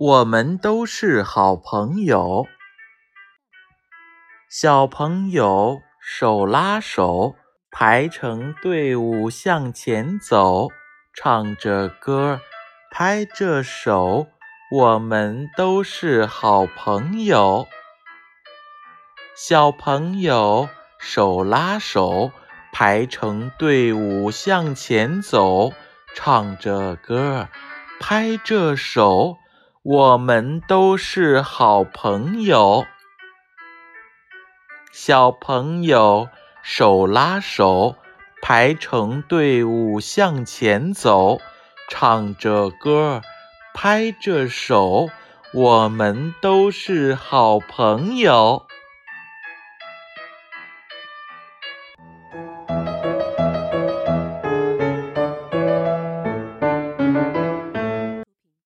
我们都是好朋友。小朋友手拉手，排成队伍向前走，唱着歌，拍着手。我们都是好朋友。小朋友手拉手，排成队伍向前走，唱着歌，拍着手。我们都是好朋友。小朋友手拉手，排成队伍向前走，唱着歌，拍着手。我们都是好朋友。